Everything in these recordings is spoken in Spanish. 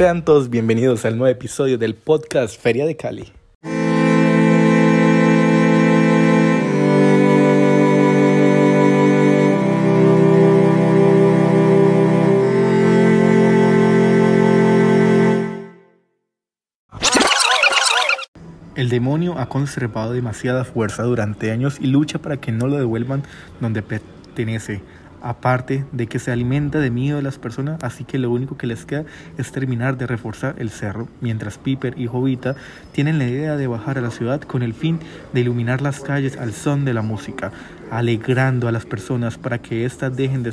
Sean todos bienvenidos al nuevo episodio del podcast Feria de Cali. El demonio ha conservado demasiada fuerza durante años y lucha para que no lo devuelvan donde pertenece. Aparte de que se alimenta de miedo de las personas, así que lo único que les queda es terminar de reforzar el cerro, mientras Piper y Jovita tienen la idea de bajar a la ciudad con el fin de iluminar las calles al son de la música, alegrando a las personas para que éstas dejen de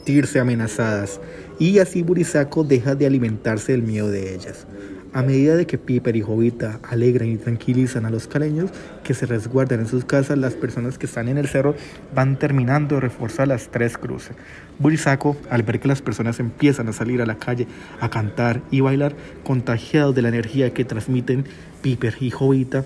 sentirse amenazadas y así Burisaco deja de alimentarse del miedo de ellas. A medida de que Piper y Jovita alegran y tranquilizan a los caleños que se resguardan en sus casas, las personas que están en el cerro van terminando de reforzar las tres cruces. Burisaco, al ver que las personas empiezan a salir a la calle a cantar y bailar, contagiados de la energía que transmiten Piper y Jovita,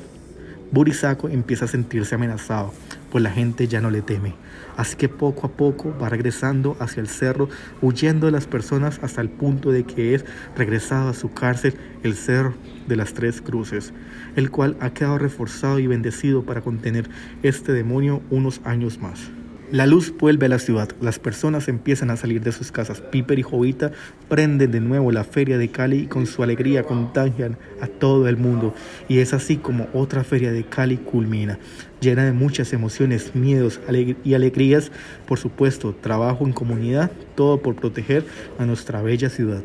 Burisaco empieza a sentirse amenazado, pues la gente ya no le teme. Así que poco a poco va regresando hacia el cerro, huyendo de las personas hasta el punto de que es regresado a su cárcel, el Cerro de las Tres Cruces, el cual ha quedado reforzado y bendecido para contener este demonio unos años más. La luz vuelve a la ciudad, las personas empiezan a salir de sus casas. Piper y Jovita prenden de nuevo la feria de Cali y con su alegría contagian a todo el mundo. Y es así como otra feria de Cali culmina, llena de muchas emociones, miedos y alegrías. Por supuesto, trabajo en comunidad, todo por proteger a nuestra bella ciudad.